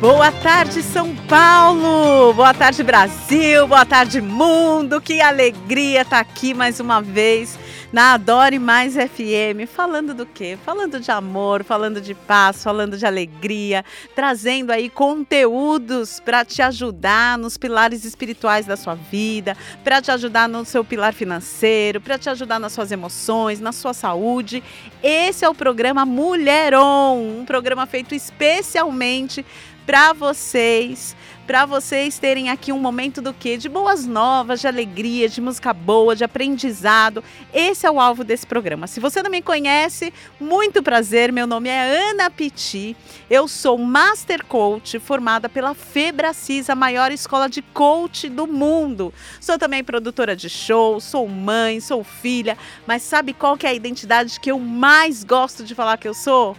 Boa tarde, São Paulo! Boa tarde, Brasil! Boa tarde, mundo! Que alegria estar tá aqui mais uma vez na Adore Mais FM. Falando do quê? Falando de amor, falando de paz, falando de alegria, trazendo aí conteúdos para te ajudar nos pilares espirituais da sua vida, para te ajudar no seu pilar financeiro, para te ajudar nas suas emoções, na sua saúde. Esse é o programa Mulheron, um programa feito especialmente para vocês, para vocês terem aqui um momento do quê? De boas novas, de alegria, de música boa, de aprendizado. Esse é o alvo desse programa. Se você não me conhece, muito prazer. Meu nome é Ana Piti. Eu sou Master Coach, formada pela Febracis, a maior escola de coach do mundo. Sou também produtora de show, sou mãe, sou filha, mas sabe qual que é a identidade que eu mais gosto de falar que eu sou?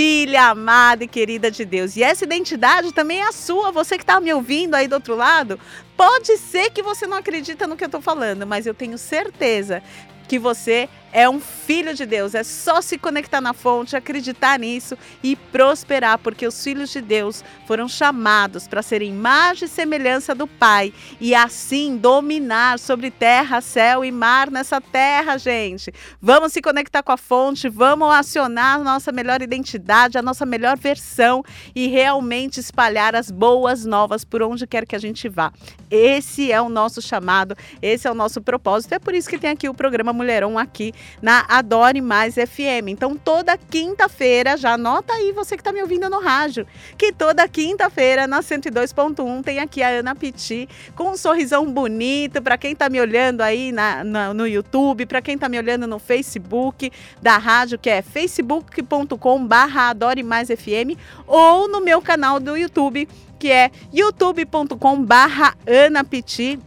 Filha amada e querida de Deus. E essa identidade também é a sua, você que está me ouvindo aí do outro lado. Pode ser que você não acredita no que eu estou falando, mas eu tenho certeza que você é um filho de Deus. É só se conectar na fonte, acreditar nisso e prosperar, porque os filhos de Deus foram chamados para serem imagem e semelhança do Pai e assim dominar sobre terra, céu e mar nessa terra, gente. Vamos se conectar com a fonte, vamos acionar a nossa melhor identidade, a nossa melhor versão e realmente espalhar as boas novas por onde quer que a gente vá. Esse é o nosso chamado, esse é o nosso propósito. É por isso que tem aqui o programa Mulherão aqui na Adore Mais FM. Então, toda quinta-feira, já anota aí você que está me ouvindo no rádio, que toda quinta-feira na 102.1 tem aqui a Ana Piti com um sorrisão bonito para quem está me olhando aí na, na no YouTube, para quem está me olhando no Facebook da rádio, que é facebook.com/barra Adore Mais FM, ou no meu canal do YouTube que é youtube.com/barra Ana Piti.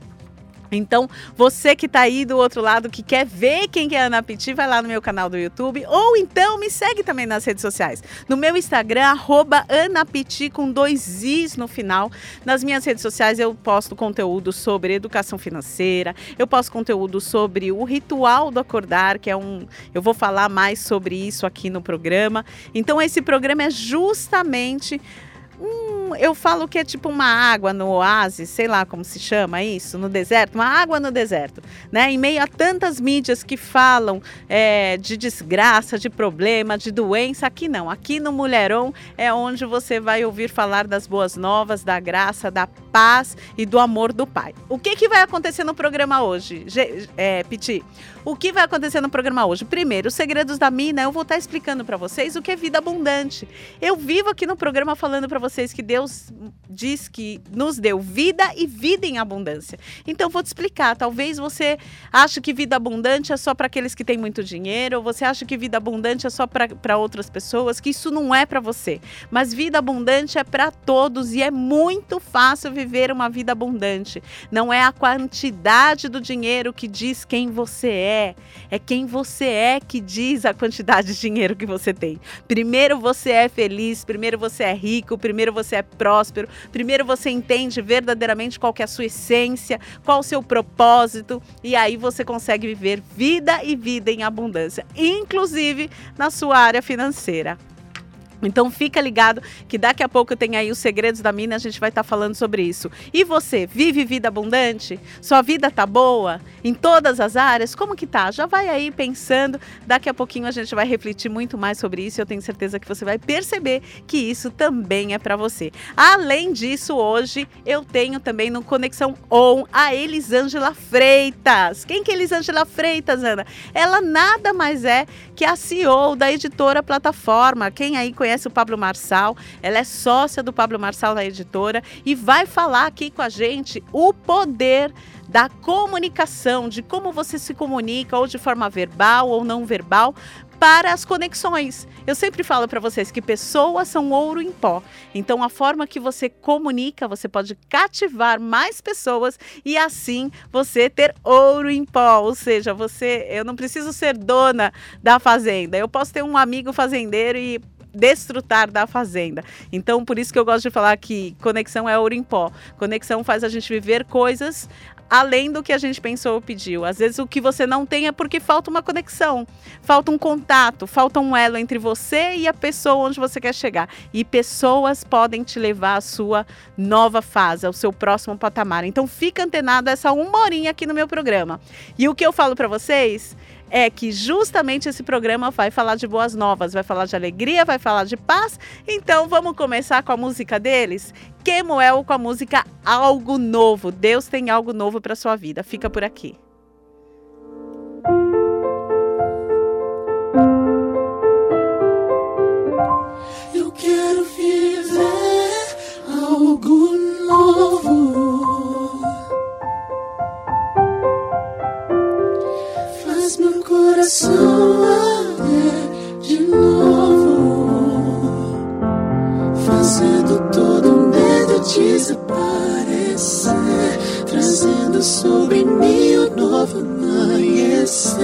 Então, você que está aí do outro lado, que quer ver quem é a Ana Piti, vai lá no meu canal do YouTube. Ou então me segue também nas redes sociais. No meu Instagram, arroba Anapiti com dois Is no final. Nas minhas redes sociais eu posto conteúdo sobre educação financeira, eu posto conteúdo sobre o ritual do acordar, que é um. Eu vou falar mais sobre isso aqui no programa. Então, esse programa é justamente Hum, eu falo que é tipo uma água no oásis, sei lá como se chama isso, no deserto, uma água no deserto, né? Em meio a tantas mídias que falam é, de desgraça, de problema, de doença, aqui não. Aqui no Mulherão é onde você vai ouvir falar das boas novas, da graça, da paz e do amor do Pai. O que, que vai acontecer no programa hoje, é, Piti? O que vai acontecer no programa hoje? Primeiro, os segredos da mina, eu vou estar explicando para vocês o que é vida abundante. Eu vivo aqui no programa falando para vocês que Deus diz que nos deu vida e vida em abundância. Então, vou te explicar. Talvez você ache que vida abundante é só para aqueles que têm muito dinheiro, ou você acha que vida abundante é só para outras pessoas, que isso não é para você. Mas vida abundante é para todos e é muito fácil viver uma vida abundante. Não é a quantidade do dinheiro que diz quem você é é. É quem você é que diz a quantidade de dinheiro que você tem. Primeiro você é feliz, primeiro você é rico, primeiro você é próspero, primeiro você entende verdadeiramente qual é a sua essência, qual o seu propósito, e aí você consegue viver vida e vida em abundância, inclusive na sua área financeira. Então fica ligado que daqui a pouco tem aí os segredos da mina, a gente vai estar tá falando sobre isso. E você, vive vida abundante? Sua vida tá boa em todas as áreas? Como que tá? Já vai aí pensando, daqui a pouquinho a gente vai refletir muito mais sobre isso eu tenho certeza que você vai perceber que isso também é para você. Além disso, hoje eu tenho também no Conexão On a Elisângela Freitas. Quem que é Elisângela Freitas, Ana? Ela nada mais é que a CEO da editora Plataforma. Quem aí conhece conhece o Pablo Marçal, ela é sócia do Pablo Marçal na editora e vai falar aqui com a gente o poder da comunicação, de como você se comunica, ou de forma verbal ou não verbal, para as conexões. Eu sempre falo para vocês que pessoas são ouro em pó. Então, a forma que você comunica, você pode cativar mais pessoas e assim você ter ouro em pó. Ou seja, você, eu não preciso ser dona da fazenda. Eu posso ter um amigo fazendeiro e desfrutar da fazenda. Então, por isso que eu gosto de falar que conexão é ouro em pó. Conexão faz a gente viver coisas além do que a gente pensou ou pediu. Às vezes o que você não tem é porque falta uma conexão, falta um contato, falta um elo entre você e a pessoa onde você quer chegar. E pessoas podem te levar à sua nova fase, ao seu próximo patamar. Então fica antenado essa uma horinha aqui no meu programa. E o que eu falo para vocês é que justamente esse programa vai falar de boas novas, vai falar de alegria, vai falar de paz. Então vamos começar com a música deles? Kemuel com a música Algo Novo. Deus tem algo novo para sua vida. Fica por aqui. Coração de novo, fazendo todo medo desaparecer, trazendo sobre mim o novo amanhecer.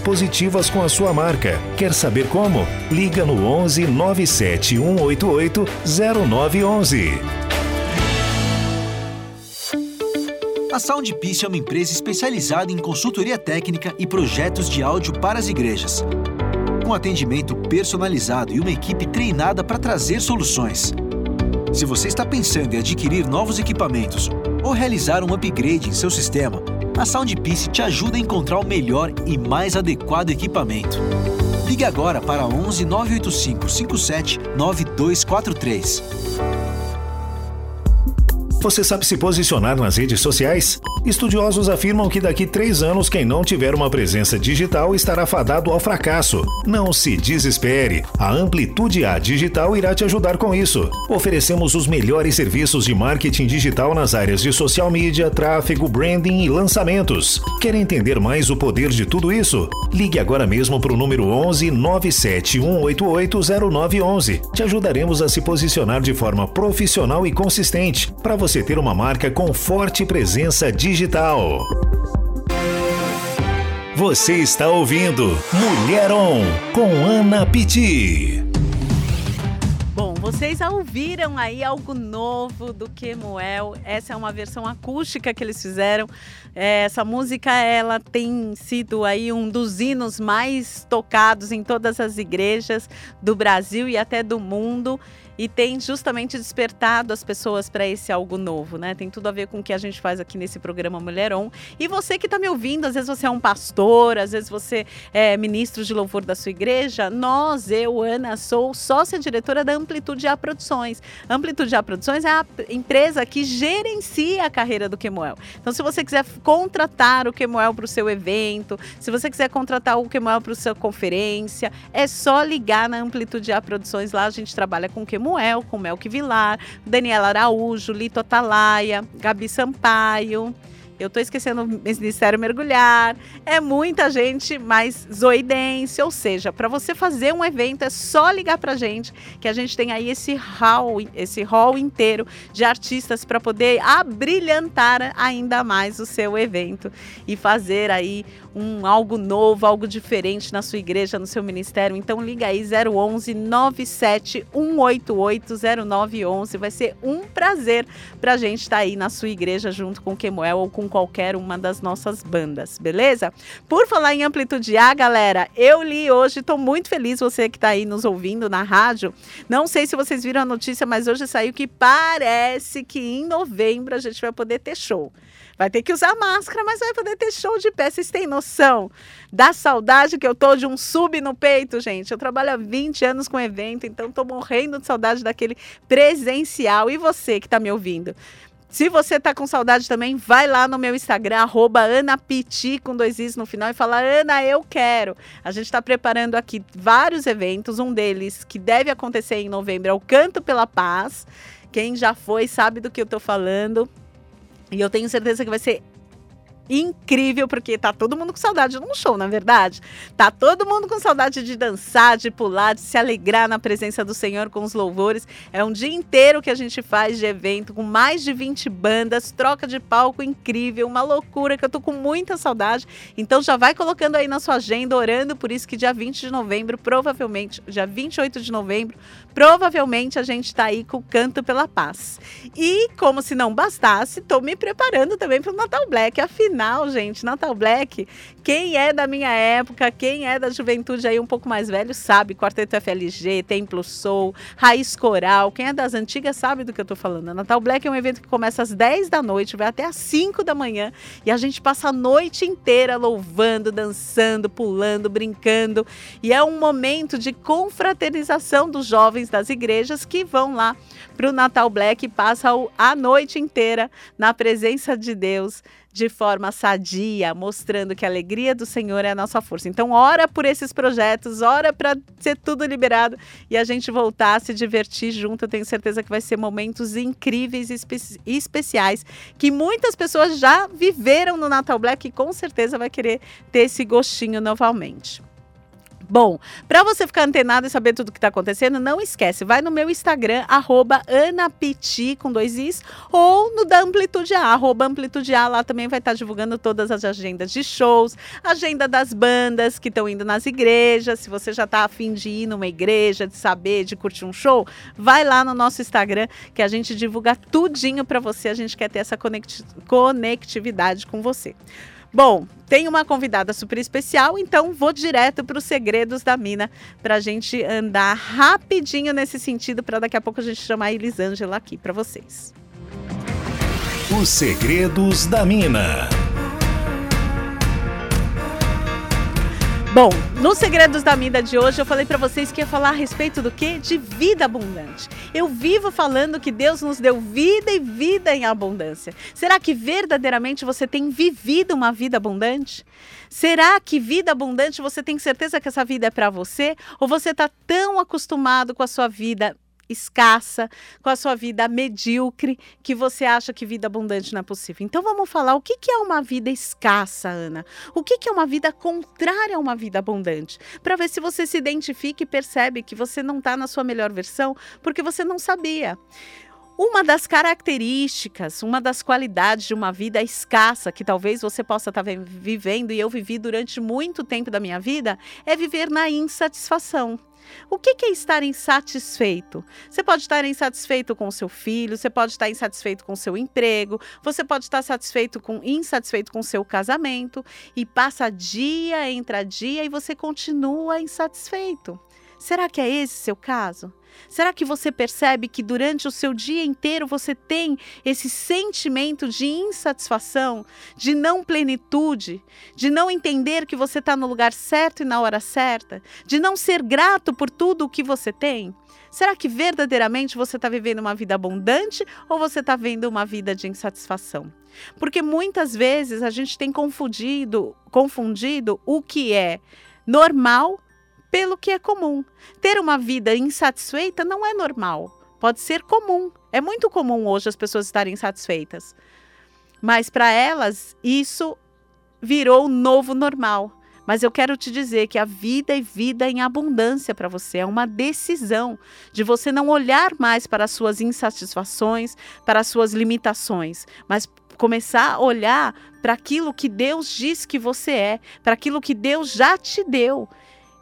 positivas com a sua marca. Quer saber como? Liga no 11 97 188 0911. A Soundpiece é uma empresa especializada em consultoria técnica e projetos de áudio para as igrejas. Com atendimento personalizado e uma equipe treinada para trazer soluções. Se você está pensando em adquirir novos equipamentos ou realizar um upgrade em seu sistema, a Soundpiece te ajuda a encontrar o melhor e mais adequado equipamento. Ligue agora para 11 985 57 9243. Você sabe se posicionar nas redes sociais? Estudiosos afirmam que daqui três anos, quem não tiver uma presença digital estará fadado ao fracasso. Não se desespere. A Amplitude A Digital irá te ajudar com isso. Oferecemos os melhores serviços de marketing digital nas áreas de social media, tráfego, branding e lançamentos. Quer entender mais o poder de tudo isso? Ligue agora mesmo para o número 11 97 188 0911. Te ajudaremos a se posicionar de forma profissional e consistente para você ter uma marca com forte presença digital. Você está ouvindo Mulher On com Ana Pitti. Bom, vocês ouviram aí algo novo do Kemuel. Essa é uma versão acústica que eles fizeram. É, essa música ela tem sido aí um dos hinos mais tocados em todas as igrejas do Brasil e até do mundo e tem justamente despertado as pessoas para esse algo novo, né? Tem tudo a ver com o que a gente faz aqui nesse programa Mulher On. E você que está me ouvindo, às vezes você é um pastor, às vezes você é ministro de louvor da sua igreja. Nós, eu, Ana, sou sócia diretora da Amplitude A Produções. Amplitude A Produções é a empresa que gerencia a carreira do Kemuel. Então, se você quiser contratar o Kemuel para o seu evento, se você quiser contratar o Kemuel para a sua conferência, é só ligar na Amplitude A Produções. Lá a gente trabalha com Kemuel Samuel, com Melk Vilar, Daniela Araújo, Lito Atalaia, Gabi Sampaio. Eu tô esquecendo o Ministério Mergulhar. É muita gente, mas zoidense. Ou seja, para você fazer um evento é só ligar pra gente, que a gente tem aí esse hall, esse hall inteiro de artistas para poder abrilhantar ainda mais o seu evento e fazer aí um algo novo, algo diferente na sua igreja, no seu ministério. Então liga aí 011 97 188 0911. Vai ser um prazer pra gente estar tá aí na sua igreja junto com o Kemuel ou com com qualquer uma das nossas bandas, beleza? Por falar em amplitude A, galera, eu li hoje, estou muito feliz você que está aí nos ouvindo na rádio. Não sei se vocês viram a notícia, mas hoje saiu que parece que em novembro a gente vai poder ter show. Vai ter que usar máscara, mas vai poder ter show de pé. Vocês têm noção da saudade que eu tô de um sub no peito, gente? Eu trabalho há 20 anos com evento, então tô morrendo de saudade daquele presencial. E você que está me ouvindo? Se você tá com saudade também, vai lá no meu Instagram, arroba AnaPiti, com dois is no final, e fala, Ana, eu quero. A gente está preparando aqui vários eventos, um deles que deve acontecer em novembro é o Canto pela Paz. Quem já foi sabe do que eu tô falando. E eu tenho certeza que vai ser incrível, porque tá todo mundo com saudade de um show, na é verdade. Tá todo mundo com saudade de dançar, de pular, de se alegrar na presença do Senhor com os louvores. É um dia inteiro que a gente faz de evento, com mais de 20 bandas, troca de palco incrível, uma loucura que eu tô com muita saudade. Então já vai colocando aí na sua agenda, orando por isso que dia 20 de novembro, provavelmente, dia 28 de novembro, provavelmente a gente tá aí com o Canto pela Paz. E como se não bastasse, tô me preparando também para o Natal Black, afinal final, gente, Natal Black. Quem é da minha época, quem é da juventude aí um pouco mais velho, sabe. Quarteto FLG, Templo Soul, Raiz Coral. Quem é das antigas sabe do que eu tô falando. Natal Black é um evento que começa às 10 da noite, vai até às 5 da manhã. E a gente passa a noite inteira louvando, dançando, pulando, brincando. E é um momento de confraternização dos jovens das igrejas que vão lá para o Natal Black e passa a noite inteira na presença de Deus de forma sadia, mostrando que a alegria do Senhor é a nossa força. Então, ora por esses projetos, ora para ser tudo liberado e a gente voltar a se divertir junto. Eu tenho certeza que vai ser momentos incríveis e espe especiais que muitas pessoas já viveram no Natal Black e com certeza vai querer ter esse gostinho novamente. Bom, para você ficar antenado e saber tudo que está acontecendo, não esquece, vai no meu Instagram, arroba anapiti, com dois is, ou no da Amplitude A, arroba Amplitude A, lá também vai estar tá divulgando todas as agendas de shows, agenda das bandas que estão indo nas igrejas, se você já está afim de ir numa igreja, de saber, de curtir um show, vai lá no nosso Instagram, que a gente divulga tudinho para você, a gente quer ter essa conectividade com você. Bom, tem uma convidada super especial, então vou direto para os segredos da mina para a gente andar rapidinho nesse sentido, para daqui a pouco a gente chamar a Elisângela aqui para vocês. Os segredos da mina. Bom, nos Segredos da Vida de hoje eu falei para vocês que ia falar a respeito do que? De vida abundante. Eu vivo falando que Deus nos deu vida e vida em abundância. Será que verdadeiramente você tem vivido uma vida abundante? Será que vida abundante você tem certeza que essa vida é para você? Ou você está tão acostumado com a sua vida escassa, com a sua vida medíocre, que você acha que vida abundante não é possível. Então vamos falar o que, é uma vida escassa, Ana? O que, é uma vida contrária a uma vida abundante? Para ver se você se identifica e percebe que você não está na sua melhor versão porque você não sabia. Uma das características, uma das qualidades de uma vida escassa, que talvez você possa estar tá vivendo e eu vivi durante muito tempo da minha vida, é viver na insatisfação. O que é estar insatisfeito? Você pode estar insatisfeito com o seu filho, você pode estar insatisfeito com o seu emprego, você pode estar satisfeito com, insatisfeito com o seu casamento e passa dia, entra dia e você continua insatisfeito. Será que é esse seu caso? Será que você percebe que durante o seu dia inteiro você tem esse sentimento de insatisfação, de não plenitude, de não entender que você está no lugar certo e na hora certa, de não ser grato por tudo o que você tem? Será que verdadeiramente você está vivendo uma vida abundante ou você está vivendo uma vida de insatisfação? Porque muitas vezes a gente tem confundido, confundido o que é normal pelo que é comum. Ter uma vida insatisfeita não é normal, pode ser comum. É muito comum hoje as pessoas estarem insatisfeitas. Mas para elas, isso virou novo normal. Mas eu quero te dizer que a vida é vida em abundância para você. É uma decisão de você não olhar mais para as suas insatisfações, para as suas limitações, mas começar a olhar para aquilo que Deus diz que você é, para aquilo que Deus já te deu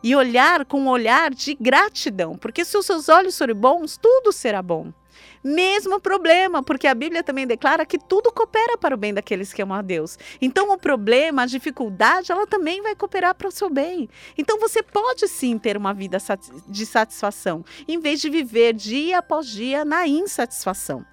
e olhar com um olhar de gratidão, porque se os seus olhos forem bons, tudo será bom. Mesmo problema, porque a Bíblia também declara que tudo coopera para o bem daqueles que amam a Deus. Então, o problema, a dificuldade, ela também vai cooperar para o seu bem. Então, você pode sim ter uma vida de satisfação, em vez de viver dia após dia na insatisfação.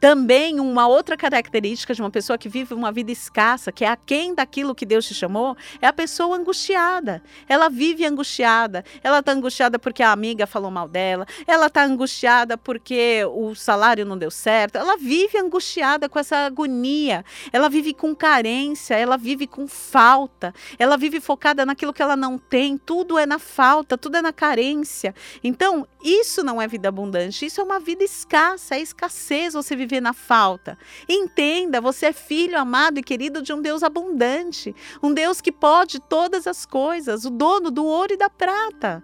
Também uma outra característica de uma pessoa que vive uma vida escassa, que é aquém daquilo que Deus te chamou, é a pessoa angustiada. Ela vive angustiada. Ela está angustiada porque a amiga falou mal dela. Ela está angustiada porque o salário não deu certo. Ela vive angustiada com essa agonia. Ela vive com carência. Ela vive com falta. Ela vive focada naquilo que ela não tem. Tudo é na falta, tudo é na carência. Então, isso não é vida abundante. Isso é uma vida escassa, é escassez você vive viver na falta. Entenda, você é filho amado e querido de um Deus abundante, um Deus que pode todas as coisas, o dono do ouro e da prata.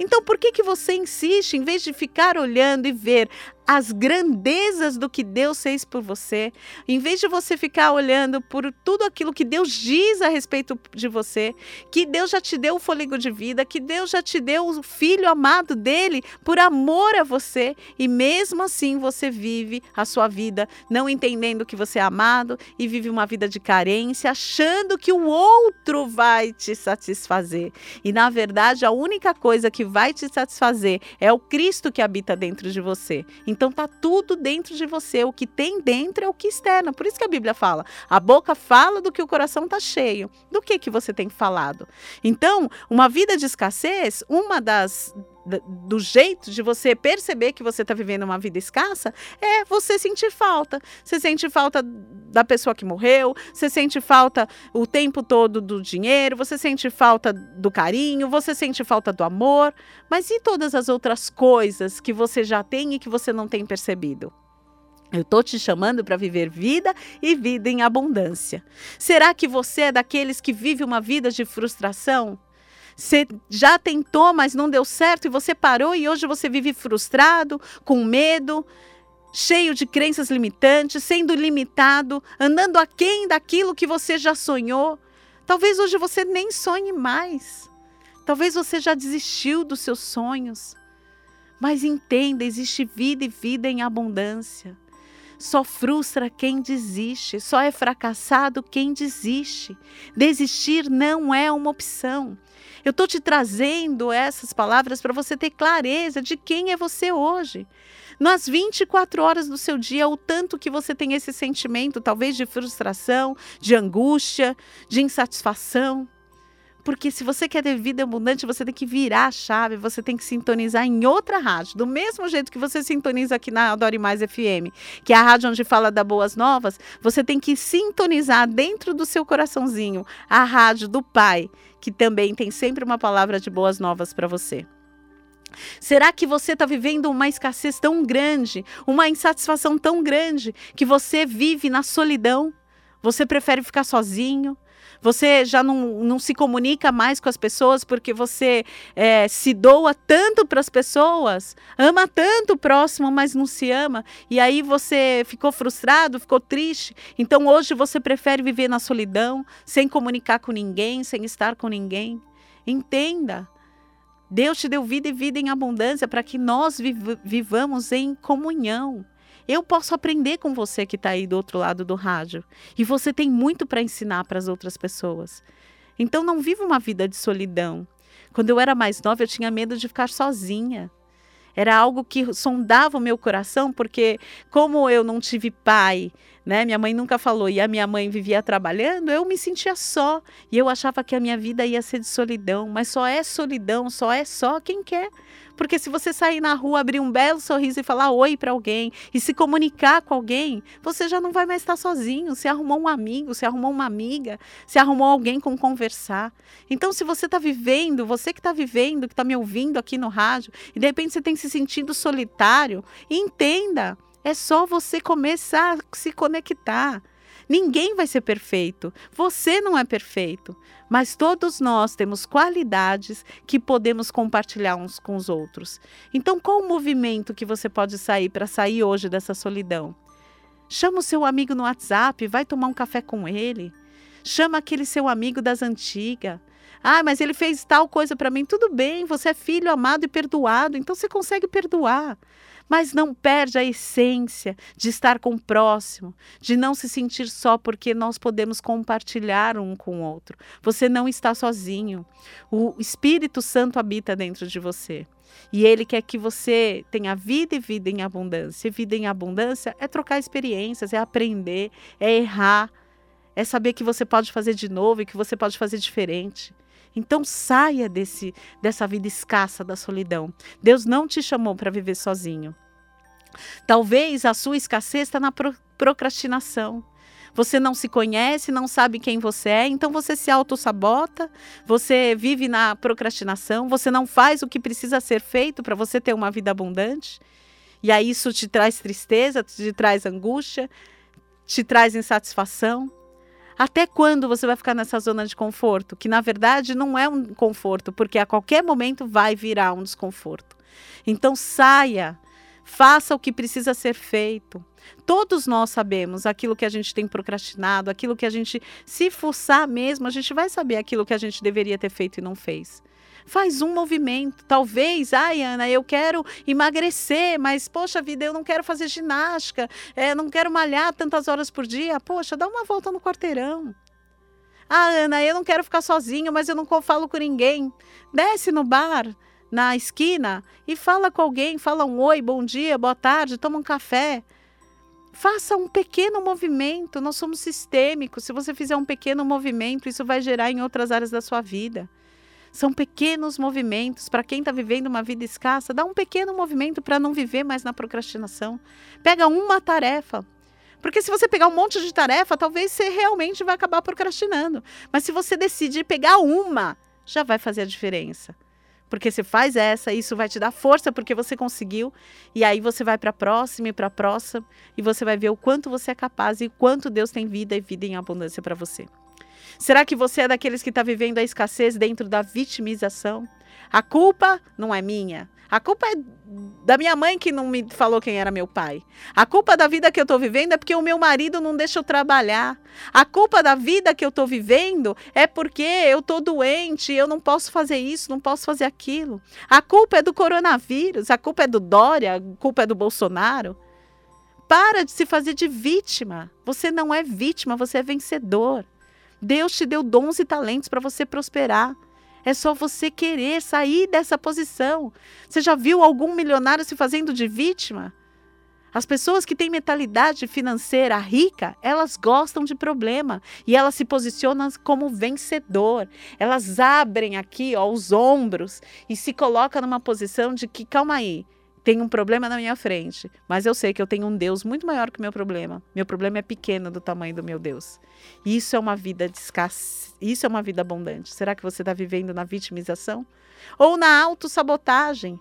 Então, por que, que você insiste, em vez de ficar olhando e ver as grandezas do que Deus fez por você, em vez de você ficar olhando por tudo aquilo que Deus diz a respeito de você, que Deus já te deu o fôlego de vida, que Deus já te deu o filho amado dele por amor a você, e mesmo assim você vive a sua vida não entendendo que você é amado e vive uma vida de carência, achando que o outro vai te satisfazer. E na verdade, a única coisa que vai te satisfazer é o Cristo que habita dentro de você. Então tá tudo dentro de você. O que tem dentro é o que externa. Por isso que a Bíblia fala: a boca fala do que o coração tá cheio. Do que que você tem falado? Então, uma vida de escassez, uma das do jeito de você perceber que você está vivendo uma vida escassa é você sentir falta. Você sente falta da pessoa que morreu, você sente falta o tempo todo do dinheiro, você sente falta do carinho, você sente falta do amor. Mas e todas as outras coisas que você já tem e que você não tem percebido? Eu estou te chamando para viver vida e vida em abundância. Será que você é daqueles que vive uma vida de frustração? Você já tentou, mas não deu certo e você parou e hoje você vive frustrado, com medo, cheio de crenças limitantes, sendo limitado, andando aquém daquilo que você já sonhou. Talvez hoje você nem sonhe mais. Talvez você já desistiu dos seus sonhos. Mas entenda, existe vida e vida em abundância. Só frustra quem desiste, só é fracassado quem desiste. Desistir não é uma opção. Eu estou te trazendo essas palavras para você ter clareza de quem é você hoje. Nas 24 horas do seu dia, o tanto que você tem esse sentimento, talvez de frustração, de angústia, de insatisfação. Porque se você quer ter vida abundante, você tem que virar a chave, você tem que sintonizar em outra rádio. Do mesmo jeito que você sintoniza aqui na Adore Mais FM, que é a rádio onde fala da Boas Novas, você tem que sintonizar dentro do seu coraçãozinho a rádio do Pai, que também tem sempre uma palavra de boas novas para você. Será que você está vivendo uma escassez tão grande, uma insatisfação tão grande, que você vive na solidão? Você prefere ficar sozinho? Você já não, não se comunica mais com as pessoas porque você é, se doa tanto para as pessoas, ama tanto o próximo, mas não se ama. E aí você ficou frustrado, ficou triste. Então hoje você prefere viver na solidão, sem comunicar com ninguém, sem estar com ninguém. Entenda. Deus te deu vida e vida em abundância para que nós viv vivamos em comunhão. Eu posso aprender com você que está aí do outro lado do rádio. E você tem muito para ensinar para as outras pessoas. Então não viva uma vida de solidão. Quando eu era mais nova, eu tinha medo de ficar sozinha. Era algo que sondava o meu coração, porque como eu não tive pai, né? Minha mãe nunca falou e a minha mãe vivia trabalhando, eu me sentia só e eu achava que a minha vida ia ser de solidão, mas só é solidão, só é só quem quer. Porque se você sair na rua, abrir um belo sorriso e falar oi para alguém e se comunicar com alguém, você já não vai mais estar sozinho. Se arrumou um amigo, se arrumou uma amiga, se arrumou alguém com conversar. Então, se você está vivendo, você que está vivendo, que está me ouvindo aqui no rádio, e de repente você tem se sentindo solitário, entenda é só você começar a se conectar. Ninguém vai ser perfeito. Você não é perfeito. Mas todos nós temos qualidades que podemos compartilhar uns com os outros. Então, qual o movimento que você pode sair para sair hoje dessa solidão? Chama o seu amigo no WhatsApp, vai tomar um café com ele. Chama aquele seu amigo das antigas. Ah, mas ele fez tal coisa para mim. Tudo bem, você é filho amado e perdoado, então você consegue perdoar mas não perde a essência de estar com o próximo, de não se sentir só, porque nós podemos compartilhar um com o outro. Você não está sozinho. O Espírito Santo habita dentro de você. E ele quer que você tenha vida e vida em abundância. E vida em abundância é trocar experiências, é aprender, é errar, é saber que você pode fazer de novo e que você pode fazer diferente. Então saia desse dessa vida escassa da solidão. Deus não te chamou para viver sozinho. Talvez a sua escassez está na pro procrastinação. Você não se conhece, não sabe quem você é, então você se auto-sabota, você vive na procrastinação, você não faz o que precisa ser feito para você ter uma vida abundante. E aí isso te traz tristeza, te traz angústia, te traz insatisfação. Até quando você vai ficar nessa zona de conforto? Que na verdade não é um conforto, porque a qualquer momento vai virar um desconforto. Então saia Faça o que precisa ser feito. Todos nós sabemos aquilo que a gente tem procrastinado, aquilo que a gente, se forçar mesmo, a gente vai saber aquilo que a gente deveria ter feito e não fez. Faz um movimento. Talvez, ai, Ana, eu quero emagrecer, mas, poxa vida, eu não quero fazer ginástica, é, não quero malhar tantas horas por dia. Poxa, dá uma volta no quarteirão. Ah, Ana, eu não quero ficar sozinha, mas eu não falo com ninguém. Desce no bar, na esquina e fala com alguém, fala um oi, bom dia, boa tarde, toma um café. Faça um pequeno movimento, nós somos sistêmicos. Se você fizer um pequeno movimento, isso vai gerar em outras áreas da sua vida. São pequenos movimentos. Para quem está vivendo uma vida escassa, dá um pequeno movimento para não viver mais na procrastinação. Pega uma tarefa. Porque se você pegar um monte de tarefa, talvez você realmente vai acabar procrastinando. Mas se você decidir pegar uma, já vai fazer a diferença. Porque você faz essa, isso vai te dar força porque você conseguiu, e aí você vai para a próxima e para a próxima, e você vai ver o quanto você é capaz e o quanto Deus tem vida e vida em abundância para você. Será que você é daqueles que está vivendo a escassez dentro da vitimização? A culpa não é minha. A culpa é da minha mãe que não me falou quem era meu pai. A culpa da vida que eu estou vivendo é porque o meu marido não deixa eu trabalhar. A culpa da vida que eu estou vivendo é porque eu estou doente, eu não posso fazer isso, não posso fazer aquilo. A culpa é do coronavírus, a culpa é do Dória, a culpa é do Bolsonaro. Para de se fazer de vítima. Você não é vítima, você é vencedor. Deus te deu dons e talentos para você prosperar. É só você querer sair dessa posição. Você já viu algum milionário se fazendo de vítima? As pessoas que têm mentalidade financeira rica, elas gostam de problema e elas se posicionam como vencedor. Elas abrem aqui ó, os ombros e se colocam numa posição de que, calma aí, tem um problema na minha frente, mas eu sei que eu tenho um Deus muito maior que o meu problema. Meu problema é pequeno do tamanho do meu Deus. Isso é uma vida de escassez, isso é uma vida abundante. Será que você está vivendo na vitimização? Ou na autossabotagem?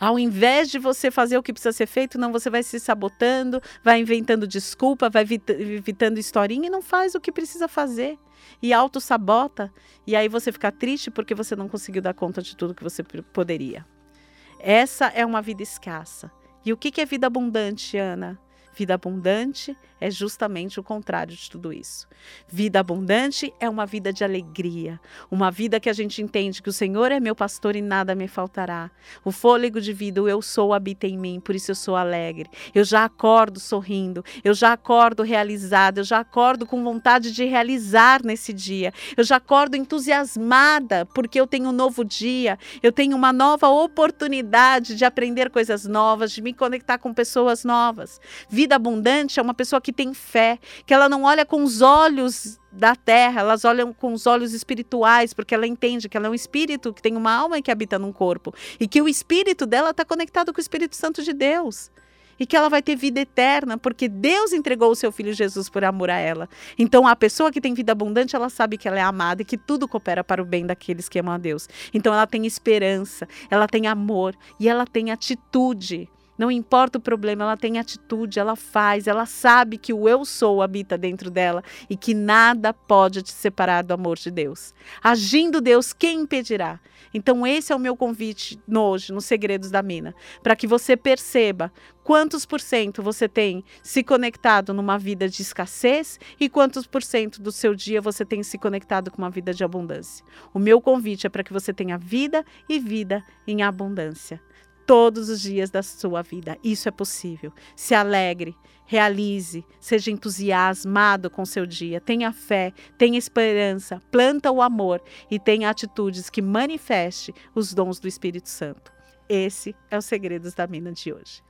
Ao invés de você fazer o que precisa ser feito, não, você vai se sabotando, vai inventando desculpa, vai evitando historinha e não faz o que precisa fazer. E auto-sabota. E aí você fica triste porque você não conseguiu dar conta de tudo que você poderia. Essa é uma vida escassa. E o que é vida abundante, Ana? Vida abundante é justamente o contrário de tudo isso. Vida abundante é uma vida de alegria, uma vida que a gente entende que o Senhor é meu pastor e nada me faltará. O fôlego de vida, o eu sou, habita em mim, por isso eu sou alegre. Eu já acordo sorrindo, eu já acordo realizada, eu já acordo com vontade de realizar nesse dia. Eu já acordo entusiasmada porque eu tenho um novo dia, eu tenho uma nova oportunidade de aprender coisas novas, de me conectar com pessoas novas. Vida abundante é uma pessoa que tem fé, que ela não olha com os olhos da terra, elas olham com os olhos espirituais, porque ela entende que ela é um espírito que tem uma alma e que habita num corpo, e que o espírito dela está conectado com o Espírito Santo de Deus. E que ela vai ter vida eterna, porque Deus entregou o seu filho Jesus por amor a ela. Então, a pessoa que tem vida abundante, ela sabe que ela é amada e que tudo coopera para o bem daqueles que amam a Deus. Então, ela tem esperança, ela tem amor e ela tem atitude. Não importa o problema, ela tem atitude, ela faz, ela sabe que o eu sou habita dentro dela e que nada pode te separar do amor de Deus. Agindo Deus, quem impedirá? Então, esse é o meu convite hoje, nos Segredos da Mina, para que você perceba quantos por cento você tem se conectado numa vida de escassez e quantos por cento do seu dia você tem se conectado com uma vida de abundância. O meu convite é para que você tenha vida e vida em abundância todos os dias da sua vida. Isso é possível. Se alegre, realize, seja entusiasmado com seu dia, tenha fé, tenha esperança, planta o amor e tenha atitudes que manifeste os dons do Espírito Santo. Esse é o Segredos da Mina de hoje.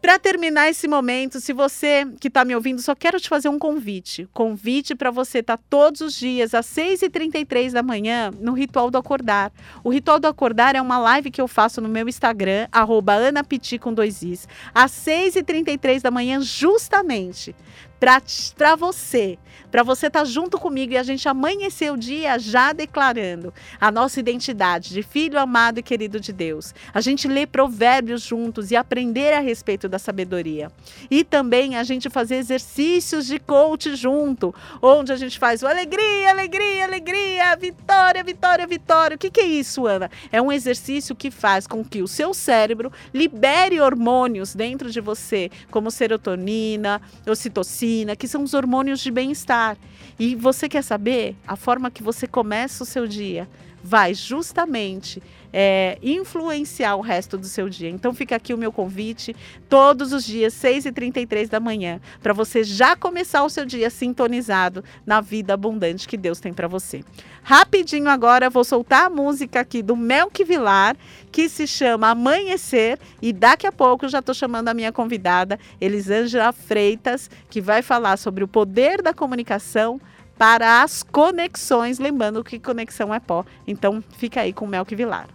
Para terminar esse momento, se você que está me ouvindo, só quero te fazer um convite. Convite para você estar tá todos os dias às 6h33 da manhã no Ritual do Acordar. O Ritual do Acordar é uma live que eu faço no meu Instagram, anapiti com dois is, às 6h33 da manhã, justamente para você, para você estar tá junto comigo e a gente amanhecer o dia já declarando a nossa identidade de filho amado e querido de Deus. A gente lê provérbios juntos e aprender a respeito da sabedoria. E também a gente fazer exercícios de coach junto, onde a gente faz o alegria, alegria, alegria, vitória, vitória, vitória. O que, que é isso, Ana? É um exercício que faz com que o seu cérebro libere hormônios dentro de você, como serotonina, ocitocina que são os hormônios de bem-estar. E você quer saber a forma que você começa o seu dia? Vai justamente é, influenciar o resto do seu dia. Então fica aqui o meu convite, todos os dias, 6h33 da manhã, para você já começar o seu dia sintonizado na vida abundante que Deus tem para você. Rapidinho agora, vou soltar a música aqui do Melk Vilar, que se chama Amanhecer, e daqui a pouco já estou chamando a minha convidada, Elisângela Freitas, que vai falar sobre o poder da comunicação para as conexões, lembrando que conexão é pó. Então fica aí com o Melk Vilar.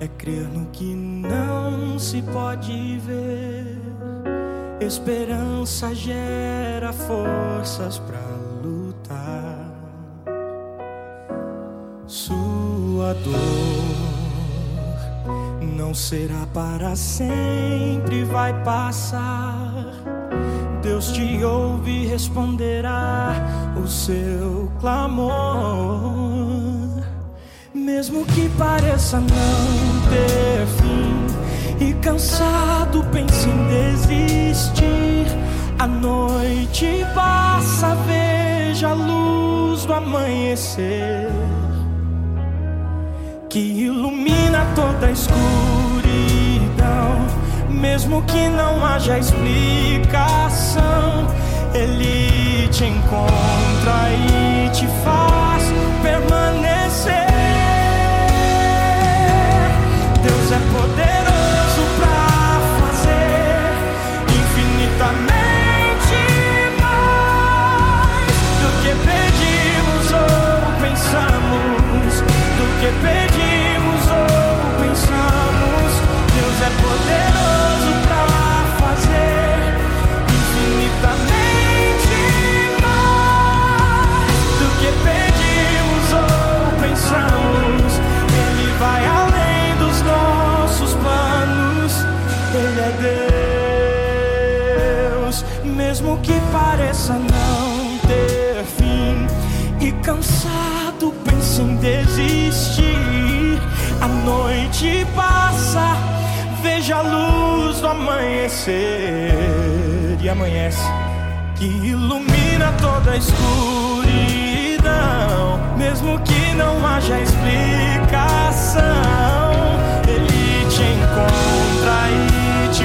é crer no que não se pode ver. Esperança gera forças para Sua dor não será para sempre, vai passar. Deus te ouve e responderá o seu clamor. Mesmo que pareça não ter fim e cansado pense em desistir, a noite passa, veja a luz do amanhecer que ilumina toda a escuridão. Mesmo que não haja explicação, ele te encontra e te faz permanecer. Deus é poderoso pra fazer infinitamente mais do que pedimos ou pensamos, do que pedimos mesmo que pareça não ter fim. E cansado, pensa em desistir. A noite passa, veja a luz do amanhecer. E amanhece que ilumina toda a escuridão, mesmo que não haja explicação. Ele te encontra e te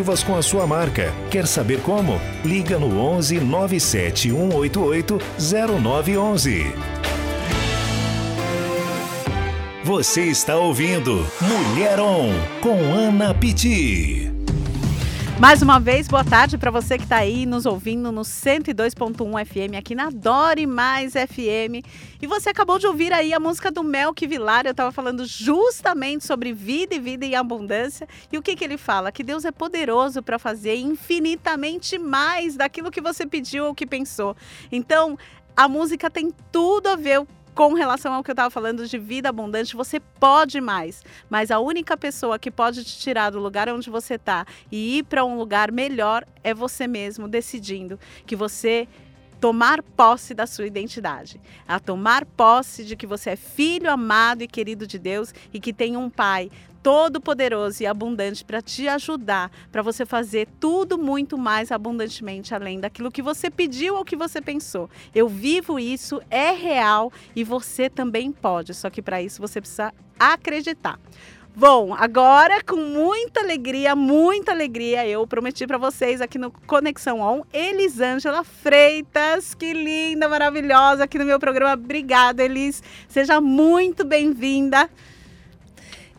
com a sua marca. Quer saber como? Liga no 11 97 188 0911. Você está ouvindo Mulher On com Ana Pitti. Mais uma vez, boa tarde para você que está aí nos ouvindo no 102.1 FM aqui na Dore Mais FM. E você acabou de ouvir aí a música do Melk Vilar. Eu estava falando justamente sobre vida e vida e abundância. E o que, que ele fala? Que Deus é poderoso para fazer infinitamente mais daquilo que você pediu ou que pensou. Então, a música tem tudo a ver com relação ao que eu estava falando de vida abundante, você pode mais, mas a única pessoa que pode te tirar do lugar onde você está e ir para um lugar melhor é você mesmo decidindo que você tomar posse da sua identidade, a tomar posse de que você é filho amado e querido de Deus e que tem um pai todo-poderoso e abundante para te ajudar, para você fazer tudo muito mais abundantemente além daquilo que você pediu ou que você pensou. Eu vivo isso, é real e você também pode, só que para isso você precisa acreditar. Bom, agora com muita alegria, muita alegria, eu prometi para vocês aqui no Conexão On, Elisângela Freitas, que linda, maravilhosa aqui no meu programa. Obrigada, Elis. Seja muito bem-vinda.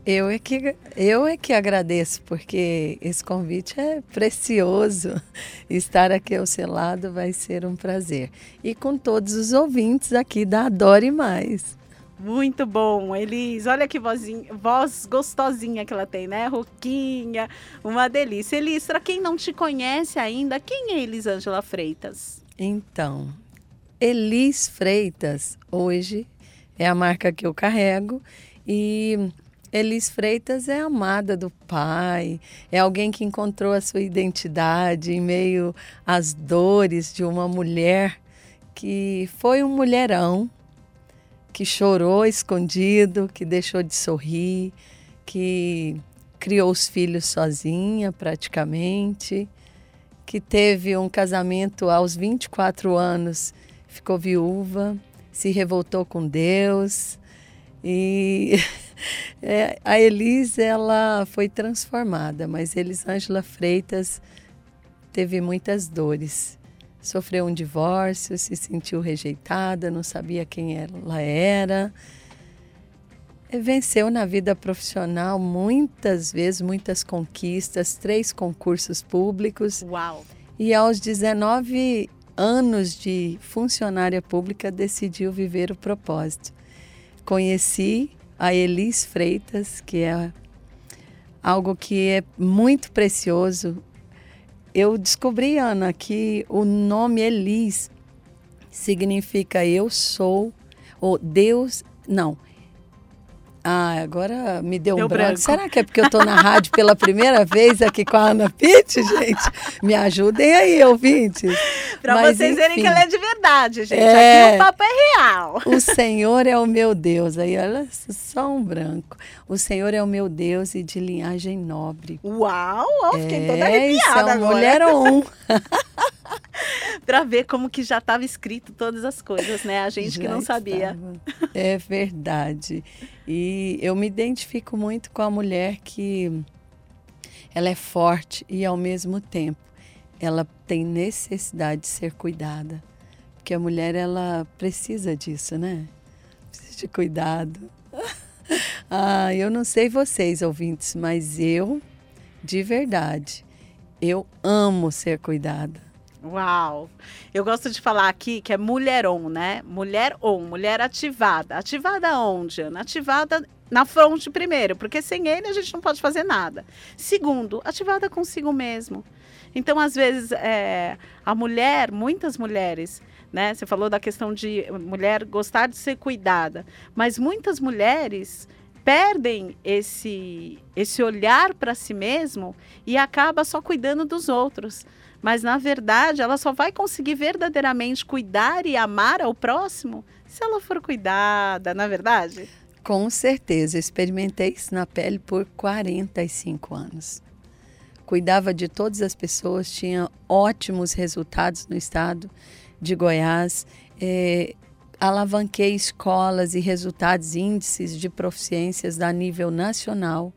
Eu é que eu é que agradeço porque esse convite é precioso. Estar aqui ao seu lado vai ser um prazer. E com todos os ouvintes aqui da Adore Mais. Muito bom, Elis. Olha que vozinha, voz gostosinha que ela tem, né? Roquinha, uma delícia. Elis, para quem não te conhece ainda, quem é Elisângela Freitas? Então, Elis Freitas hoje é a marca que eu carrego e Elis Freitas é amada do pai, é alguém que encontrou a sua identidade em meio às dores de uma mulher que foi um mulherão, que chorou escondido, que deixou de sorrir, que criou os filhos sozinha praticamente, que teve um casamento aos 24 anos, ficou viúva, se revoltou com Deus e É, a Elis, ela foi transformada, mas Elisângela Freitas teve muitas dores. Sofreu um divórcio, se sentiu rejeitada, não sabia quem ela era. E venceu na vida profissional muitas vezes, muitas conquistas, três concursos públicos. Uau! E aos 19 anos de funcionária pública decidiu viver o propósito. Conheci a Elis Freitas, que é algo que é muito precioso. Eu descobri, Ana, que o nome Elis significa eu sou, ou Deus, não, ah, agora me deu, deu um branco. branco. Será que é porque eu estou na rádio pela primeira vez aqui com a Ana Pitt, gente? Me ajudem aí, ouvintes. Para vocês verem que ela é de verdade, gente. É, aqui o papo é real. O Senhor é o meu Deus. Aí, olha só um branco. O Senhor é o meu Deus e de linhagem nobre. Uau! Fiquei é, toda arrepiada isso é uma agora. mulher um. para ver como que já estava escrito todas as coisas, né? A gente já que não sabia. É verdade. E eu me identifico muito com a mulher que ela é forte e ao mesmo tempo ela tem necessidade de ser cuidada. Porque a mulher ela precisa disso, né? Precisa de cuidado. ah, eu não sei vocês ouvintes, mas eu de verdade, eu amo ser cuidada. Uau! Eu gosto de falar aqui que é mulheron, né? Mulher on, mulher ativada. Ativada onde, Ana? Ativada na fronte primeiro, porque sem ele a gente não pode fazer nada. Segundo, ativada consigo mesmo. Então, às vezes, é, a mulher, muitas mulheres, né? Você falou da questão de mulher gostar de ser cuidada, mas muitas mulheres perdem esse esse olhar para si mesmo e acaba só cuidando dos outros. Mas na verdade, ela só vai conseguir verdadeiramente cuidar e amar ao próximo se ela for cuidada, na é verdade? Com certeza, experimentei isso na pele por 45 anos. Cuidava de todas as pessoas, tinha ótimos resultados no estado de Goiás. É, alavanquei escolas e resultados, índices de proficiências a nível nacional.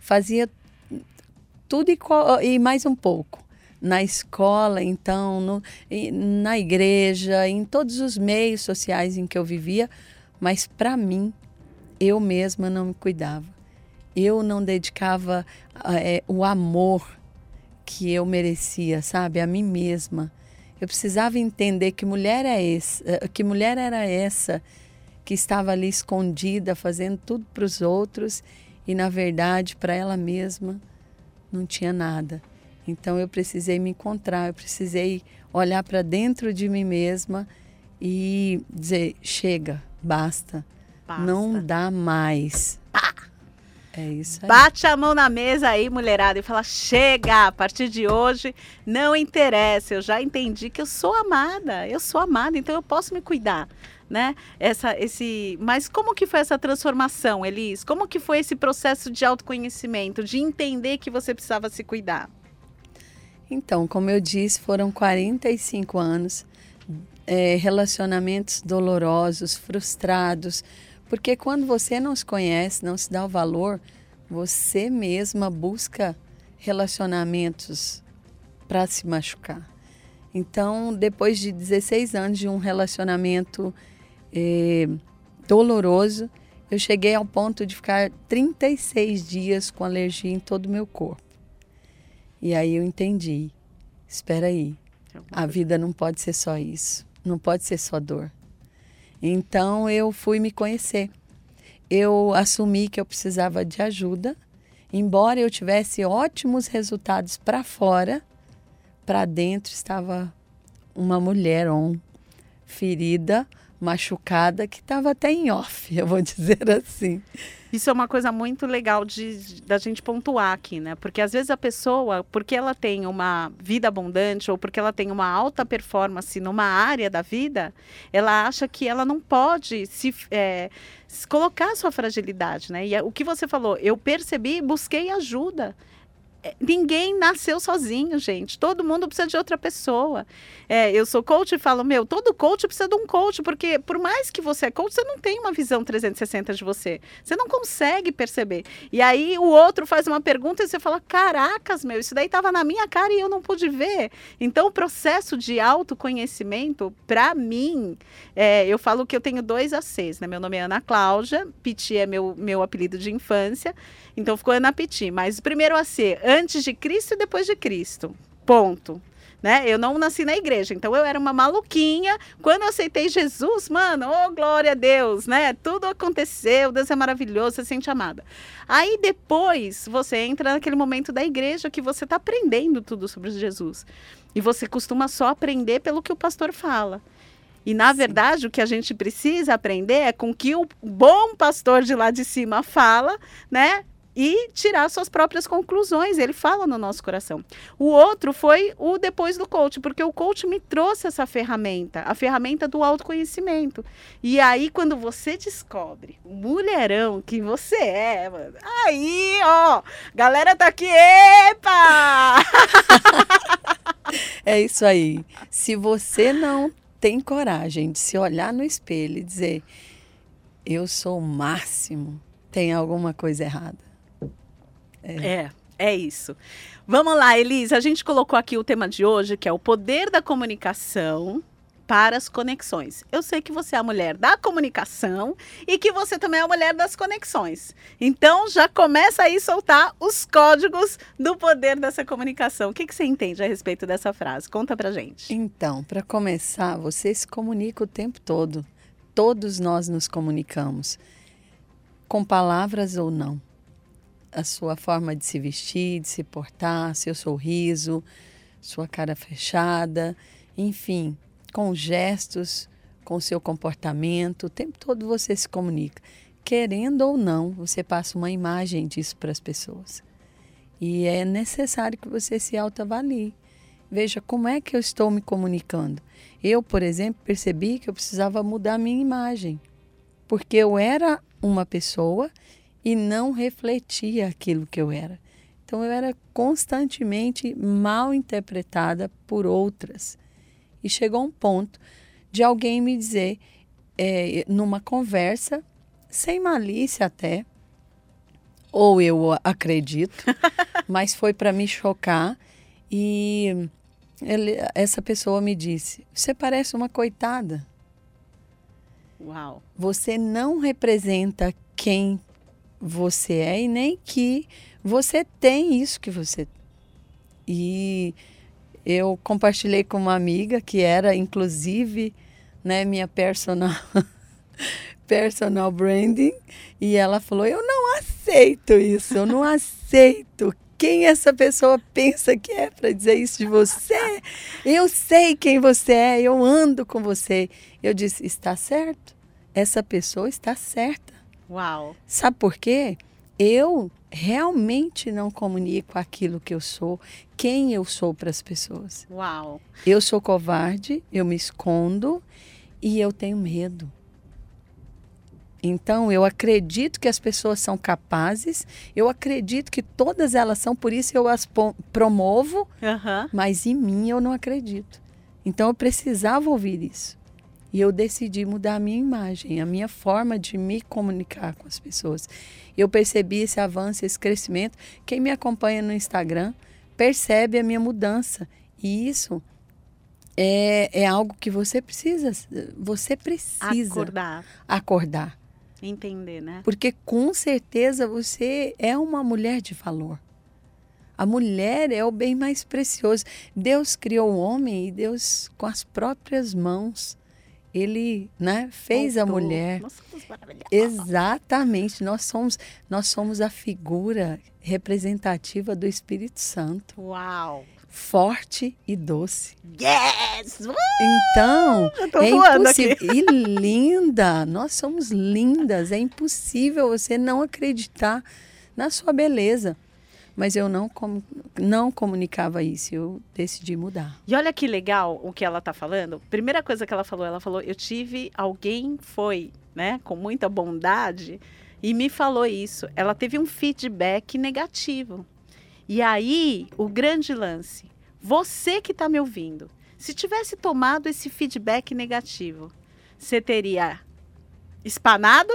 Fazia tudo e, e mais um pouco. Na escola, então, no- na igreja, em todos os meios sociais em que eu vivia, mas para mim, eu mesma não me cuidava. Eu não dedicava eh, o amor que eu merecia, sabe, a mim mesma. Eu precisava entender que mulher é esse, eh, que mulher era essa que estava ali escondida, fazendo tudo para os outros e na verdade para ela mesma não tinha nada. Então eu precisei me encontrar, eu precisei olhar para dentro de mim mesma e dizer chega, basta, Basta. não dá mais. É isso aí. Bate a mão na mesa aí, mulherada, e fala: chega, a partir de hoje não interessa. Eu já entendi que eu sou amada, eu sou amada, então eu posso me cuidar. Né? Essa, esse, mas como que foi essa transformação, Elis? Como que foi esse processo de autoconhecimento, de entender que você precisava se cuidar? Então, como eu disse, foram 45 anos, é, relacionamentos dolorosos, frustrados, porque quando você não se conhece, não se dá o valor, você mesma busca relacionamentos para se machucar. Então, depois de 16 anos de um relacionamento eh, doloroso, eu cheguei ao ponto de ficar 36 dias com alergia em todo o meu corpo. E aí eu entendi. Espera aí, a vida não pode ser só isso, não pode ser só dor. Então eu fui me conhecer. Eu assumi que eu precisava de ajuda, embora eu tivesse ótimos resultados para fora, para dentro estava uma mulher on, ferida, machucada, que estava até em off, eu vou dizer assim. Isso é uma coisa muito legal de, de- da gente pontuar aqui, né? Porque às vezes a pessoa, porque ela tem uma vida abundante ou porque ela tem uma alta performance numa área da vida, ela acha que ela não pode se, é, se colocar a sua fragilidade, né? E é o que você falou, eu percebi, busquei ajuda. É, Ninguém nasceu sozinho, gente. Todo mundo precisa de outra pessoa. É, eu sou coach e falo, meu, todo coach precisa de um coach, porque por mais que você é coach, você não tem uma visão 360 de você. Você não consegue perceber. E aí o outro faz uma pergunta e você fala: caracas, meu, isso daí estava na minha cara e eu não pude ver. Então, o processo de autoconhecimento, para mim, é, eu falo que eu tenho dois ACs, né? Meu nome é Ana Cláudia, Piti é meu, meu apelido de infância, então ficou Ana Piti. Mas primeiro AC, antes de Cristo e depois de Cristo. Ponto né? Eu não nasci na igreja, então eu era uma maluquinha. Quando eu aceitei Jesus, mano, oh glória a Deus, né? Tudo aconteceu, Deus é maravilhoso, você se sente amada. Aí depois você entra naquele momento da igreja que você está aprendendo tudo sobre Jesus. E você costuma só aprender pelo que o pastor fala. E na verdade, o que a gente precisa aprender é com o que o bom pastor de lá de cima fala, né? E tirar suas próprias conclusões. Ele fala no nosso coração. O outro foi o depois do coach, porque o coach me trouxe essa ferramenta, a ferramenta do autoconhecimento. E aí, quando você descobre o mulherão que você é, mano, aí, ó, galera tá aqui, epa! É isso aí. Se você não tem coragem de se olhar no espelho e dizer eu sou o máximo, tem alguma coisa errada. É, é isso. Vamos lá, Elisa. A gente colocou aqui o tema de hoje, que é o poder da comunicação para as conexões. Eu sei que você é a mulher da comunicação e que você também é a mulher das conexões. Então, já começa aí soltar os códigos do poder dessa comunicação. O que, que você entende a respeito dessa frase? Conta pra gente. Então, para começar, você se comunica o tempo todo. Todos nós nos comunicamos, com palavras ou não. A sua forma de se vestir, de se portar, seu sorriso, sua cara fechada, enfim, com gestos, com seu comportamento, o tempo todo você se comunica. Querendo ou não, você passa uma imagem disso para as pessoas. E é necessário que você se autoavalie. Veja como é que eu estou me comunicando. Eu, por exemplo, percebi que eu precisava mudar minha imagem, porque eu era uma pessoa e não refletia aquilo que eu era. Então eu era constantemente mal interpretada por outras. E chegou um ponto de alguém me dizer, é, numa conversa, sem malícia até, ou eu acredito, mas foi para me chocar e ele- essa pessoa me disse: "Você parece uma coitada. Uau. Você não representa quem você é e nem que você tem isso que você e eu compartilhei com uma amiga que era inclusive né minha personal personal branding e ela falou eu não aceito isso eu não aceito. Quem essa pessoa pensa que é para dizer isso de você? Eu sei quem você é eu ando com você. Eu disse está certo? Essa pessoa está certa Uau. Sabe por quê? Eu realmente não comunico aquilo que eu sou, quem eu sou para as pessoas. Uau. Eu sou covarde, eu me escondo e eu tenho medo. Então, eu acredito que as pessoas são capazes, eu acredito que todas elas são, por isso eu as promovo, Aham. mas em mim eu não acredito. Então, eu precisava ouvir isso. E eu decidi mudar a minha imagem, a minha forma de me comunicar com as pessoas. Eu percebi esse avanço, esse crescimento. Quem me acompanha no Instagram percebe a minha mudança. E isso é, é algo que você precisa, você precisa Acordar. acordar. Entender, né? Porque com certeza você é uma mulher de valor. A mulher é o bem mais precioso. Deus criou o homem e Deus, com as próprias mãos, ele né, fez a Voltou. mulher. Nós somos maravilhosos. Exatamente, nós somos, nós somos a figura representativa do Espírito Santo, Uau. forte e doce. Yes! Uh, Então, é aqui. impossível. E linda, nós somos lindas. É impossível você não acreditar na sua beleza. Mas eu não, com- não comunicava isso, eu decidi mudar. E olha que legal o que ela tá falando. Primeira coisa que ela falou, ela falou: eu tive alguém foi, né, com muita bondade e me falou isso. Ela teve um feedback negativo. E aí, o grande lance, você que está me ouvindo, se tivesse tomado esse feedback negativo, você teria espanado,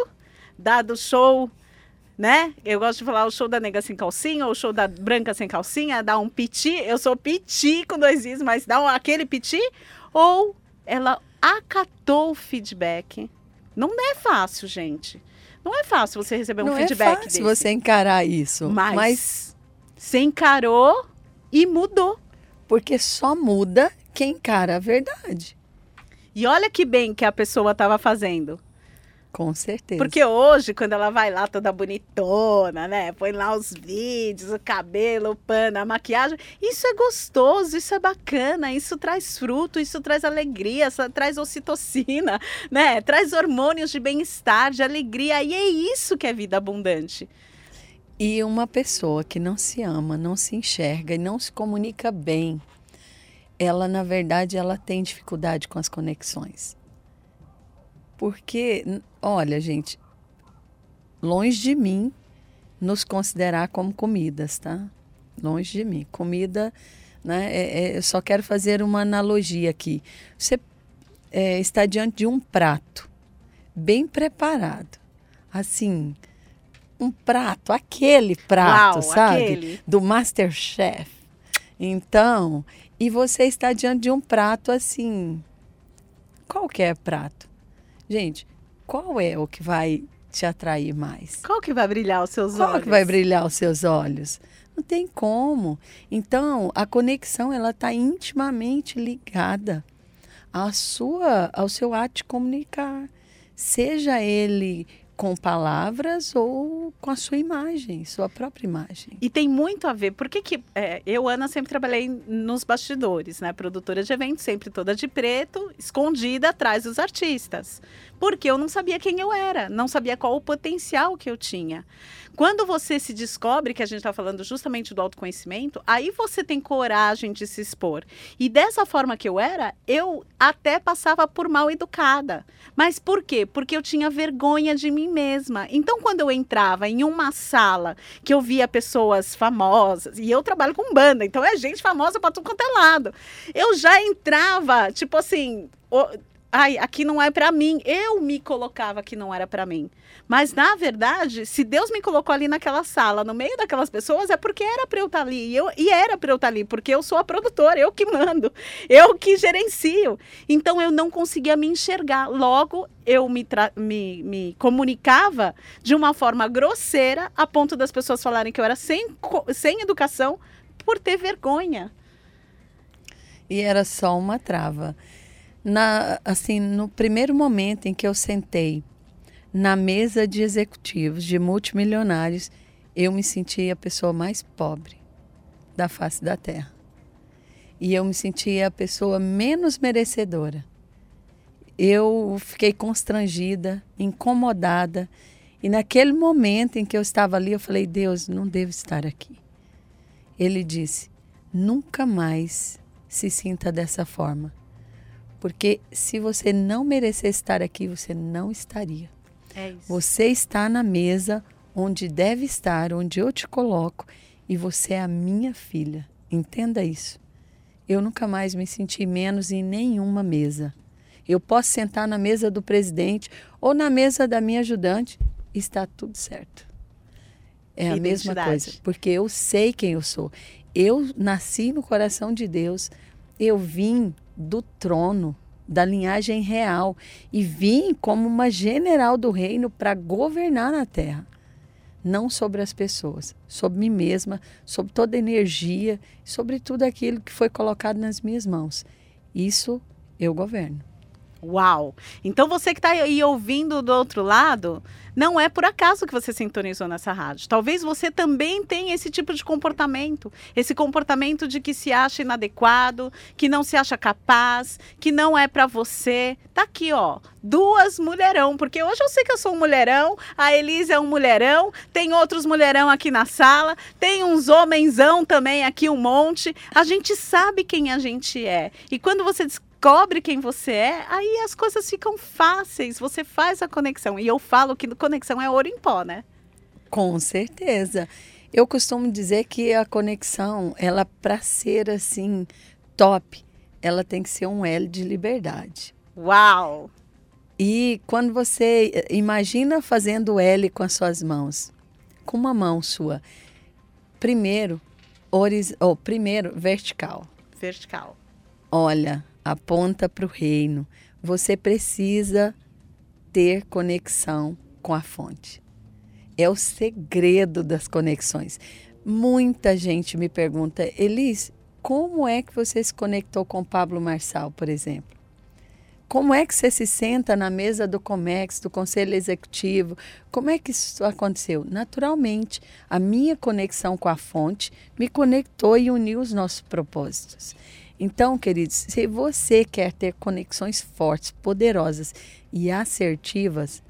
dado show, né? Eu gosto de falar o show da nega sem calcinha ou o show da branca sem calcinha, dá um piti. Eu sou piti com dois is, mas dá um, aquele piti. Ou ela acatou o feedback. Não é fácil, gente. Não é fácil você receber um não feedback é fácil desse. você encarar isso, Mas, mas você encarou e mudou. porque só muda quem encara a verdade. E olha que bem que a pessoa estava fazendo. Com certeza. Porque hoje, quando ela vai lá toda bonitona, né? Põe lá os vídeos, o cabelo, o pano, a maquiagem. Isso é gostoso, isso é bacana, isso traz fruto, isso traz alegria, isso traz ocitocina, né? Traz hormônios de bem-estar, de alegria. E é isso que é vida abundante. E uma pessoa que não se ama, não se enxerga e não se comunica bem, ela na verdade ela tem dificuldade com as conexões. Porque, olha, gente, longe de mim nos considerar como comidas, tá? Longe de mim. Comida, né? é- é- eu só quero fazer uma analogia aqui. Você é, está diante de um prato bem preparado, assim, um prato, aquele prato, Uau, sabe? aquele. Do Masterchef. Então, e você está diante de um prato assim, qualquer prato. Gente, qual é o que vai te atrair mais? Qual que vai brilhar os seus Qual olhos? que vai brilhar os seus olhos? Não tem como. Então, a conexão ela está intimamente ligada à sua, ao seu ato de comunicar, seja ele com palavras ou com a sua imagem, sua própria imagem. E tem muito a ver. Por que, que é, eu, Ana, sempre trabalhei nos bastidores, né? Produtora de eventos, sempre toda de preto, escondida atrás dos artistas. Porque eu não sabia quem eu era, não sabia qual o potencial que eu tinha. Quando você se descobre, que a gente está falando justamente do autoconhecimento, aí você tem coragem de se expor. E dessa forma que eu era, eu até passava por mal educada. Mas por quê? Porque eu tinha vergonha de mim mesma. Então, quando eu entrava em uma sala que eu via pessoas famosas, e eu trabalho com banda, então é gente famosa para tudo quanto é lado. Eu já entrava, tipo assim, ai, aqui não é para mim. Eu me colocava que não era para mim. Mas na verdade, se Deus me colocou ali naquela sala, no meio daquelas pessoas, é porque era para eu estar ali. E, eu, e era para eu estar ali, porque eu sou a produtora, eu que mando, eu que gerencio. Então eu não conseguia me enxergar. Logo, eu me, me, me comunicava de uma forma grosseira, a ponto das pessoas falarem que eu era sem, sem educação por ter vergonha. E era só uma trava. Na, assim, no primeiro momento em que eu sentei na mesa de executivos, de multimilionários, eu me senti a pessoa mais pobre da face da terra. E eu me sentia a pessoa menos merecedora. Eu fiquei constrangida, incomodada. E naquele momento em que eu estava ali, eu falei: Deus, não devo estar aqui. Ele disse: nunca mais se sinta dessa forma. Porque se você não merecesse estar aqui, você não estaria. É isso. Você está na mesa onde deve estar, onde eu te coloco, e você é a minha filha. Entenda isso. Eu nunca mais me senti menos em nenhuma mesa. Eu posso sentar na mesa do presidente ou na mesa da minha ajudante, está tudo certo. É a mesma coisa, porque eu sei quem eu sou. Eu nasci no coração de Deus. Eu vim do trono, da linhagem real, e vim como uma general do reino para governar na terra. Não sobre as pessoas, sobre mim mesma, sobre toda a energia, sobre tudo aquilo que foi colocado nas minhas mãos. Isso eu governo. Uau! Então você que está aí ouvindo do outro lado, não é por acaso que você sintonizou nessa rádio. Talvez você também tenha esse tipo de comportamento, esse comportamento de que se acha inadequado, que não se acha capaz, que não é para você. Tá aqui, ó, duas mulherão, porque hoje eu sei que eu sou um mulherão, a Elise é um mulherão, tem outros mulherão aqui na sala, tem uns homenzão também aqui um monte. A gente sabe quem a gente é. E quando você descobre quem você é, aí as coisas ficam fáceis, você faz a conexão. E eu falo que conexão é ouro em pó, né? Com certeza. Eu costumo dizer que a conexão, ela para ser assim top, ela tem que ser um L de liberdade. Uau! E quando você eh, imagina fazendo L com as suas mãos, com uma mão sua, primeiro, horiz, ou primeiro vertical. Vertical. Olha, aponta para o reino. Você precisa ter conexão com a fonte. É o segredo das conexões. Muita gente me pergunta, Elis, como é que você se conectou com Pablo Marçal, por exemplo? Como é que você se senta na mesa do Comex, do Conselho Executivo? Como é que isso aconteceu? Naturalmente, a minha conexão com a fonte me conectou e uniu os nossos propósitos. Então, queridos, se você quer ter conexões fortes, poderosas e assertivas,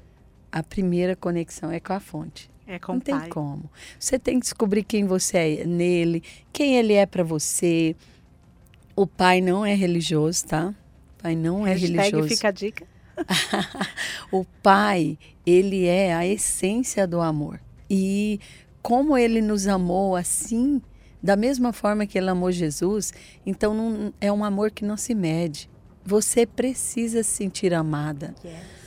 a primeira conexão é com a fonte. É com Não tem pai. como. Você tem que descobrir quem você é nele, quem ele é para você. O pai não é religioso, tá? O pai não é Hashtag religioso. fica a dica. O pai, ele é a essência do amor. E como ele nos amou assim, da mesma forma que ele amou Jesus, então não- é um amor que não se mede. Você precisa se sentir amada.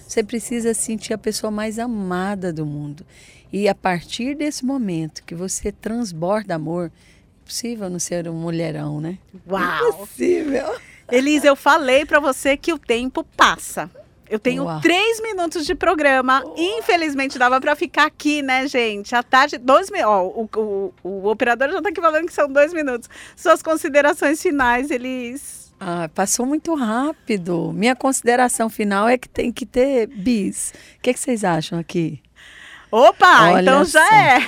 Você precisa se sentir a pessoa mais amada do mundo. E a partir desse momento que você transborda amor, é possível não ser um mulherão, né? Uau! Impossível. Elise, eu falei pra você que o tempo passa. Eu tenho três minutos de programa. Infelizmente, dava pra ficar aqui, né, gente? À tarde, dois minutos. Ó, o, o, operador já tá aqui falando que são dois minutos. Suas considerações finais, Elis. Ah, passou muito rápido. Minha consideração final é que tem que ter bis. O que, que vocês acham aqui? Opa, Olha então já só. é.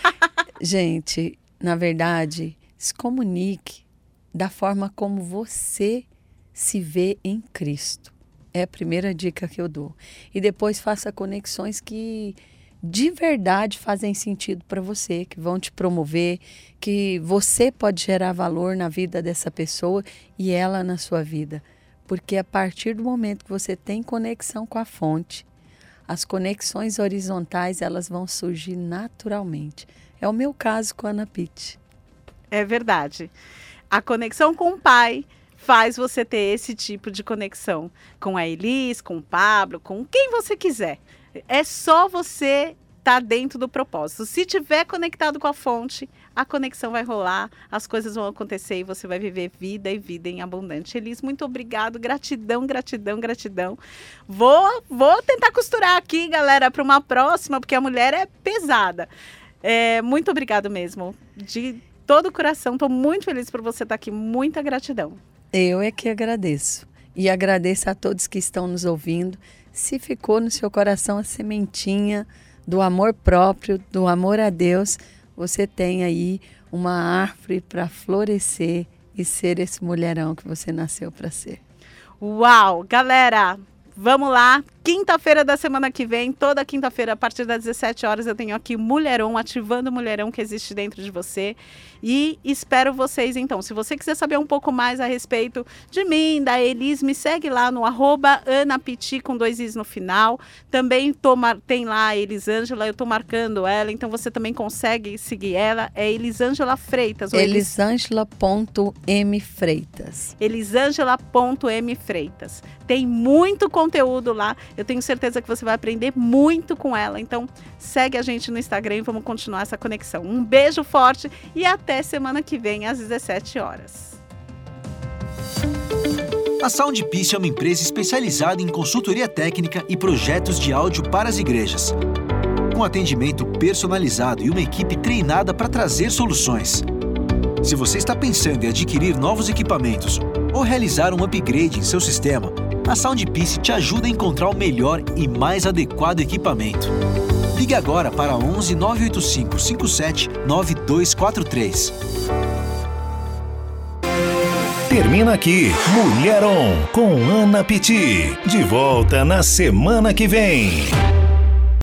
Gente, na verdade, se comunique da forma como você se vê em Cristo. É a primeira dica que eu dou. E depois faça conexões que de verdade fazem sentido para você, que vão te promover, que você pode gerar valor na vida dessa pessoa e ela na sua vida. Porque a partir do momento que você tem conexão com a fonte, as conexões horizontais elas vão surgir naturalmente. É o meu caso com a Ana Pitt. É verdade. A conexão com o pai faz você ter esse tipo de conexão com a Elis, com o Pablo, com quem você quiser. É só você estar tá dentro do propósito. Se tiver conectado com a fonte, a conexão vai rolar, as coisas vão acontecer e você vai viver vida e vida em abundante. Elis, muito obrigado, gratidão, gratidão, gratidão. Vou, vou tentar costurar aqui, galera, para uma próxima, porque a mulher é pesada. É, muito obrigado mesmo, de todo o coração. Estou muito feliz por você estar aqui. Muita gratidão. Eu é que agradeço. E agradeço a todos que estão nos ouvindo. Se ficou no seu coração a sementinha do amor próprio, do amor a Deus, você tem aí uma árvore para florescer e ser esse mulherão que você nasceu para ser. Uau! Galera, vamos lá. Quinta-feira da semana que vem, toda quinta-feira, a partir das 17 horas, eu tenho aqui Mulherão, ativando o Mulherão que existe dentro de você. E espero vocês, então. Se você quiser saber um pouco mais a respeito de mim, da Elis, me segue lá no arroba anapiti com dois is no final. Também tô, tem lá a Elisângela, eu tô marcando ela, então você também consegue seguir ela. É Elisângela Freitas. Elisângela.m Freitas. Elisângela.m Freitas. Tem muito conteúdo lá. Eu tenho certeza que você vai aprender muito com ela. Então, segue a gente no Instagram e vamos continuar essa conexão. Um beijo forte e até semana que vem às 17 horas. A Soundpiece é uma empresa especializada em consultoria técnica e projetos de áudio para as igrejas. Com atendimento personalizado e uma equipe treinada para trazer soluções. Se você está pensando em adquirir novos equipamentos ou realizar um upgrade em seu sistema, a Soundpiece te ajuda a encontrar o melhor e mais adequado equipamento. Ligue agora para 11 985 57 9243. Termina aqui Mulher On com Ana Piti. De volta na semana que vem.